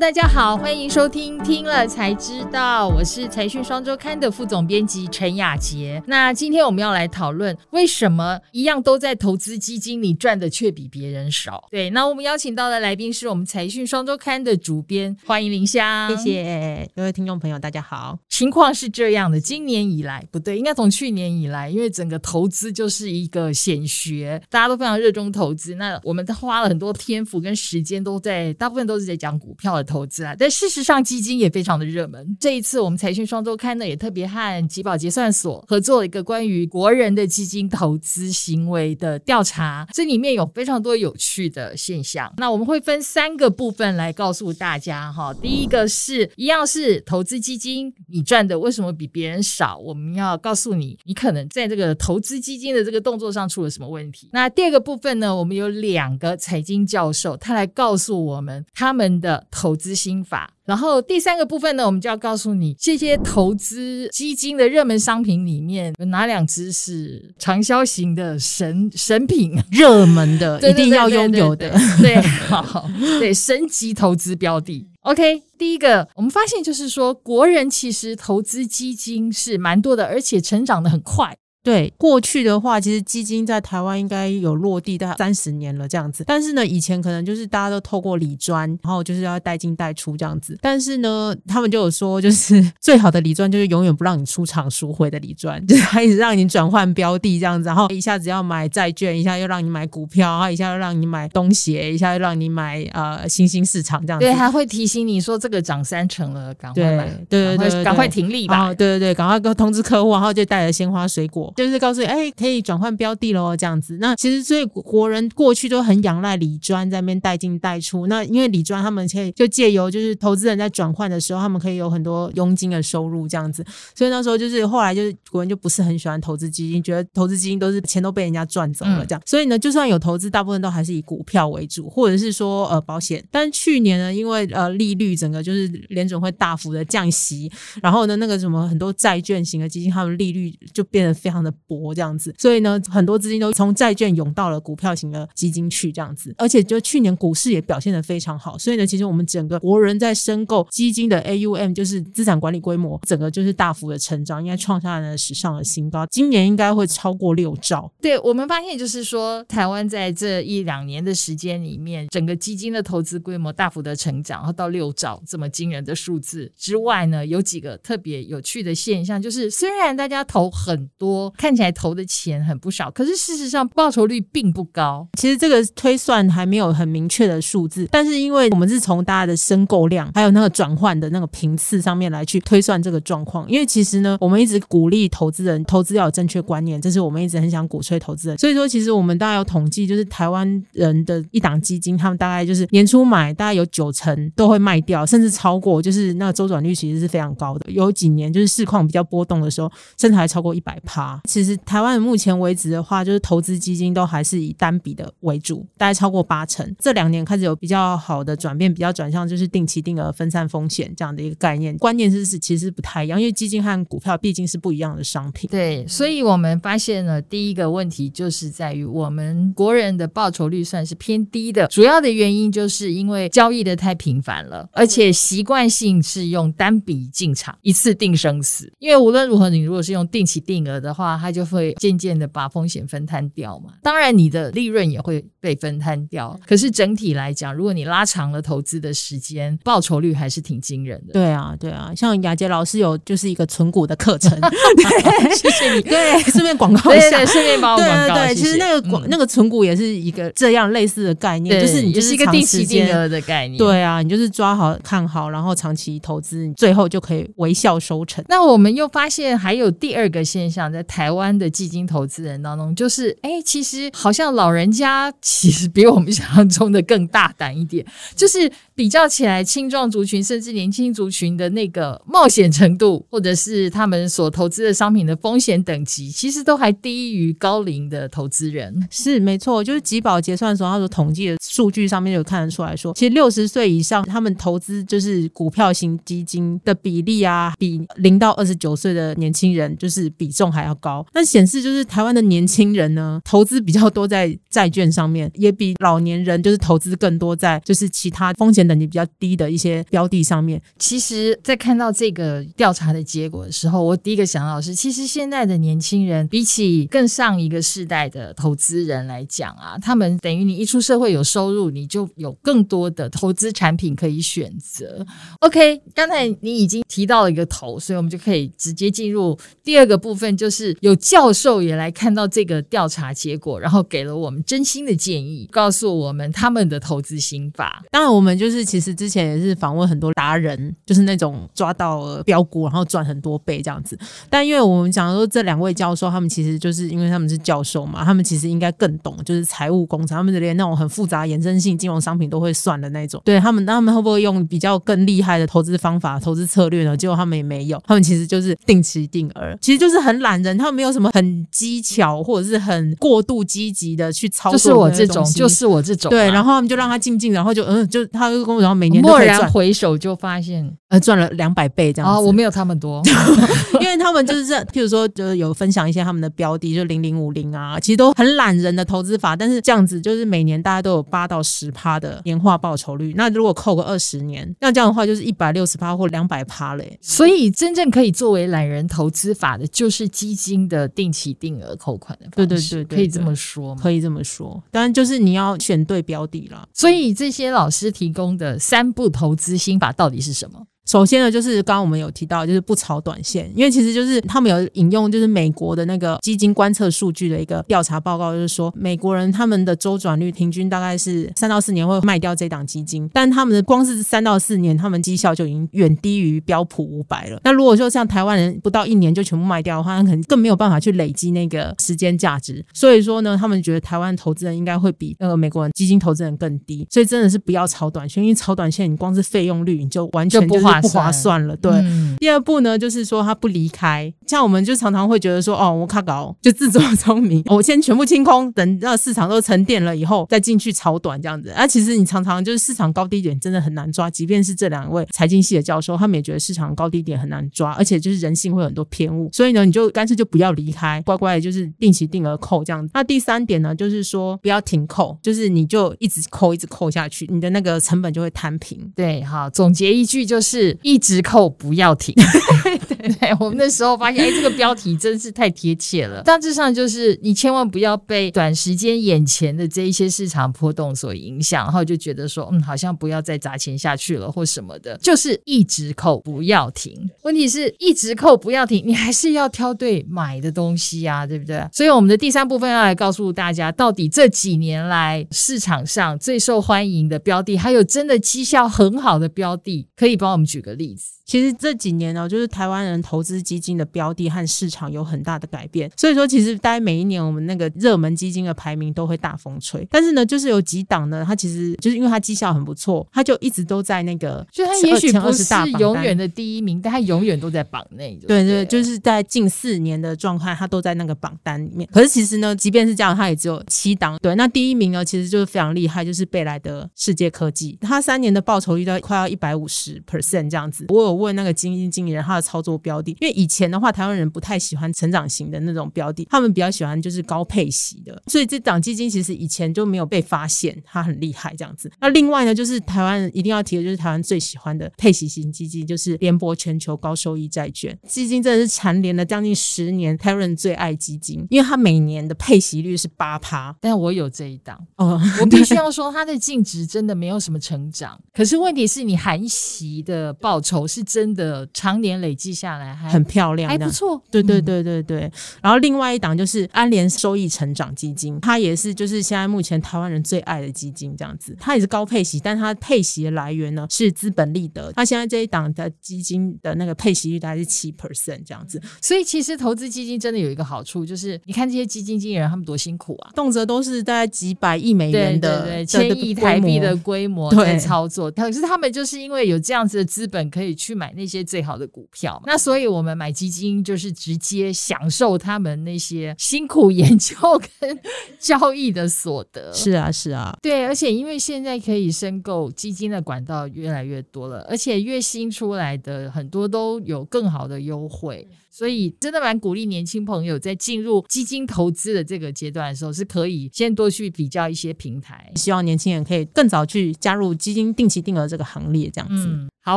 大家好，欢迎收听《听了才知道》，我是财讯双周刊的副总编辑陈雅洁。那今天我们要来讨论，为什么一样都在投资基金，你赚的却比别人少？对，那我们邀请到的来宾是我们财讯双周刊的主编，欢迎林香。谢谢各位听众朋友，大家好。情况是这样的，今年以来不对，应该从去年以来，因为整个投资就是一个显学，大家都非常热衷投资。那我们花了很多篇幅跟时间，都在大部分都是在讲股票的。投资啊，但事实上基金也非常的热门。这一次我们财讯双周刊呢，也特别和集保结算所合作了一个关于国人的基金投资行为的调查，这里面有非常多有趣的现象。那我们会分三个部分来告诉大家哈。第一个是一样是投资基金，你赚的为什么比别人少？我们要告诉你，你可能在这个投资基金的这个动作上出了什么问题。那第二个部分呢，我们有两个财经教授，他来告诉我们他们的投投资心法，然后第三个部分呢，我们就要告诉你这些投资基金的热门商品里面有哪两只是长销型的神 神品，热门的 一定要拥有的，对，好，对，神级投资标的。OK，第一个我们发现就是说，国人其实投资基金是蛮多的，而且成长的很快。对，过去的话，其实基金在台湾应该有落地大概三十年了这样子。但是呢，以前可能就是大家都透过理专，然后就是要带进带出这样子。但是呢，他们就有说，就是 最好的理专就是永远不让你出场赎回的理专，就是他一直让你转换标的这样子，然后一下子要买债券，一下又让你买股票，然后一下又让你买东协，一下又让你买呃新兴市场这样子。对，还会提醒你说这个涨三成了，赶快买，对对对，对，赶快停利吧。对对对，赶快通知客户，然后就带着鲜花水果。就是告诉你，哎，可以转换标的喽，这样子。那其实所以国人过去都很仰赖理专在那边带进带出。那因为理专他们可以就借由就是投资人在转换的时候，他们可以有很多佣金的收入这样子。所以那时候就是后来就是国人就不是很喜欢投资基金，觉得投资基金都是钱都被人家赚走了这样。嗯、所以呢，就算有投资，大部分都还是以股票为主，或者是说呃保险。但是去年呢，因为呃利率整个就是联准会大幅的降息，然后呢那个什么很多债券型的基金，它们利率就变得非常的薄。这样子，所以呢，很多资金都从债券涌到了股票型的基金去，这样子，而且就去年股市也表现得非常好，所以呢，其实我们整个国人在申购基金的 AUM，就是资产管理规模，整个就是大幅的成长，应该创下了史上的新高，今年应该会超过六兆。对，我们发现就是说，台湾在这一两年的时间里面，整个基金的投资规模大幅的成长，然后到六兆这么惊人的数字之外呢，有几个特别有趣的现象，就是虽然大家投很多，看起来。投的钱很不少，可是事实上报酬率并不高。其实这个推算还没有很明确的数字，但是因为我们是从大家的申购量还有那个转换的那个频次上面来去推算这个状况。因为其实呢，我们一直鼓励投资人投资要有正确观念，这是我们一直很想鼓吹投资人。所以说，其实我们大概有统计，就是台湾人的一档基金，他们大概就是年初买，大概有九成都会卖掉，甚至超过，就是那个周转率其实是非常高的。有几年就是市况比较波动的时候，甚至还超过一百趴。其实。台湾目前为止的话，就是投资基金都还是以单笔的为主，大概超过八成。这两年开始有比较好的转变，比较转向就是定期定额分散风险这样的一个概念。观念是是其实不太一样，因为基金和股票毕竟是不一样的商品。对，所以我们发现了第一个问题就是在于我们国人的报酬率算是偏低的，主要的原因就是因为交易的太频繁了，而且习惯性是用单笔进场一次定生死。因为无论如何，你如果是用定期定额的话，它就会。渐渐的把风险分摊掉嘛，当然你的利润也会被分摊掉。可是整体来讲，如果你拉长了投资的时间，报酬率还是挺惊人的。对啊，对啊，像雅洁老师有就是一个存股的课程，对，谢谢你。对，顺便广告一下，顺便帮我广告。对，其实那个广、嗯、那个存股也是一个这样类似的概念，就是你就是一个定期定额的概念。对啊，你就是抓好看好，然后长期投资，你最后就可以微笑收成。那我们又发现还有第二个现象，在台台湾的。基金投资人当中，就是哎，其实好像老人家 其实比我们想象中的更大胆一点，就是比较起来，青壮族群甚至年轻族群的那个冒险程度，或者是他们所投资的商品的风险等级，其实都还低于高龄的投资人。是没错，就是集保结算的时候，他所统计的数据上面就看得出来说，其实六十岁以上他们投资就是股票型基金的比例啊，比零到二十九岁的年轻人就是比重还要高。高。那显示就是台湾的年轻人呢，投资比较多在债券上面，也比老年人就是投资更多在就是其他风险等级比较低的一些标的上面。其实，在看到这个调查的结果的时候，我第一个想到是，其实现在的年轻人比起更上一个世代的投资人来讲啊，他们等于你一出社会有收入，你就有更多的投资产品可以选择。OK，刚才你已经提到了一个头，所以我们就可以直接进入第二个部分，就是有教授也来看到这个调查结果，然后给了我们真心的建议，告诉我们他们的投资心法。当然，我们就是其实之前也是访问很多达人，就是那种抓到标股然后赚很多倍这样子。但因为我们讲说这两位教授，他们其实就是因为他们是教授嘛，他们其实应该更懂，就是财务工程，他们连那种很复杂衍生性金融商品都会算的那种。对他们，他们会不会用比较更厉害的投资方法、投资策略呢？结果他们也没有，他们其实就是定期定额，其实就是很懒人，他们没有什么很技巧或者是很过度积极的去操作。就是我这种，就是我这种、啊。对，然后他们就让他静静，然后就嗯，就他就跟我，然后每年蓦然回首就发现，呃，赚了两百倍这样子。哦，我没有他们多，因为他们就是这，譬如说，就是有分享一些他们的标的，就零零五零啊，其实都很懒人的投资法，但是这样子就是每年大家都有八到十趴的年化报酬率。那如果扣个二十年，那这样的话就是一百六十趴或两百趴嘞。所以真正可以作为懒人投资法的，就是基金的定期定额扣款的方式。对对对，对，可以这么说吗？可以这么说。当然就是你要选对标的了。所以这些老师提供的三步投资心法到底是什么？首先呢，就是刚刚我们有提到，就是不炒短线，因为其实就是他们有引用，就是美国的那个基金观测数据的一个调查报告，就是说美国人他们的周转率平均大概是三到四年会卖掉这档基金，但他们的光是三到四年，他们绩效就已经远低于标普五百了。那如果说像台湾人不到一年就全部卖掉的话，那可能更没有办法去累积那个时间价值。所以说呢，他们觉得台湾投资人应该会比那个美国人基金投资人更低，所以真的是不要炒短线，因为炒短线你光是费用率你就完全就是不划算了，对。嗯、第二步呢，就是说他不离开，像我们就常常会觉得说，哦，我卡搞就自作聪明，我先全部清空，等到市场都沉淀了以后再进去炒短这样子。而、啊、其实你常常就是市场高低点真的很难抓，即便是这两位财经系的教授，他们也觉得市场高低点很难抓，而且就是人性会有很多偏误，所以呢，你就干脆就不要离开，乖乖的就是定期定额扣这样子。那第三点呢，就是说不要停扣，就是你就一直扣，一直扣下去，你的那个成本就会摊平。对，好，总结一句就是一。直扣不要停，对，我们那时候发现，哎，这个标题真是太贴切了。大致上就是，你千万不要被短时间眼前的这一些市场波动所影响，然后就觉得说，嗯，好像不要再砸钱下去了或什么的，就是一直扣不要停。问题是一直扣不要停，你还是要挑对买的东西啊，对不对？所以我们的第三部分要来告诉大家，到底这几年来市场上最受欢迎的标的，还有真的绩效很好的标的，可以帮我们举个例子。其实这几年呢，就是台湾人投资基金的标的和市场有很大的改变，所以说其实大概每一年我们那个热门基金的排名都会大风吹。但是呢，就是有几档呢，它其实就是因为它绩效很不错，它就一直都在那个，就它也许不是永远的第一名，但它永远都在榜内。对对，就是在近四年的状态，它都在那个榜单里面。可是其实呢，即便是这样，它也只有七档。对，那第一名呢，其实就是非常厉害，就是贝莱德世界科技，它三年的报酬率都快要一百五十 percent 这样子。我有。问那个基金经理人他的操作标的，因为以前的话，台湾人不太喜欢成长型的那种标的，他们比较喜欢就是高配息的，所以这档基金其实以前就没有被发现，它很厉害这样子。那另外呢，就是台湾一定要提的就是台湾最喜欢的配息型基金，就是联博全球高收益债券基金，真的是蝉联了将近十年台湾人最爱基金，因为它每年的配息率是八趴。但我有这一档哦，我必须要说它的净值真的没有什么成长，可是问题是你含息的报酬是。真的常年累计下来还很漂亮，还不错。对对对对对。嗯、然后另外一档就是安联收益成长基金，它也是就是现在目前台湾人最爱的基金，这样子。它也是高配息，但它配息的来源呢是资本利得。它现在这一档的基金的那个配息率大概是七 percent 这样子。所以其实投资基金真的有一个好处，就是你看这些基金经理人他们多辛苦啊，动辄都是大概几百亿美元的，对对对，千亿台币的规模在操作。可是他们就是因为有这样子的资本可以去。去买那些最好的股票。那所以我们买基金就是直接享受他们那些辛苦研究跟 交易的所得。是啊，是啊，对，而且因为现在可以申购基金的管道越来越多了，而且越新出来的很多都有更好的优惠。所以真的蛮鼓励年轻朋友在进入基金投资的这个阶段的时候，是可以先多去比较一些平台。希望年轻人可以更早去加入基金定期定额这个行列，这样子。嗯，好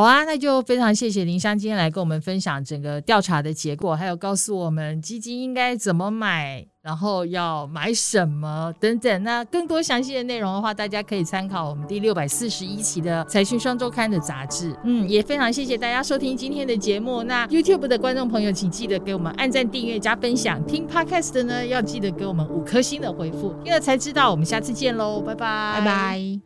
啊，那就非常谢谢林香今天来跟我们分享整个调查的结果，还有告诉我们基金应该怎么买。然后要买什么等等，那更多详细的内容的话，大家可以参考我们第六百四十一期的《财讯双周刊》的杂志。嗯，也非常谢谢大家收听今天的节目。那 YouTube 的观众朋友，请记得给我们按赞、订阅、加分享。听 Podcast 的呢，要记得给我们五颗星的回复。听了才知道，我们下次见喽，拜拜，拜拜。